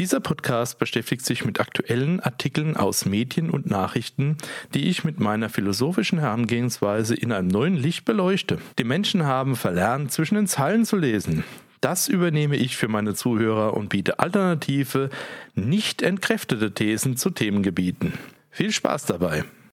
Dieser Podcast beschäftigt sich mit aktuellen Artikeln aus Medien und Nachrichten, die ich mit meiner philosophischen Herangehensweise in einem neuen Licht beleuchte. Die Menschen haben verlernt, zwischen den Zeilen zu lesen. Das übernehme ich für meine Zuhörer und biete alternative, nicht entkräftete Thesen zu Themengebieten. Viel Spaß dabei!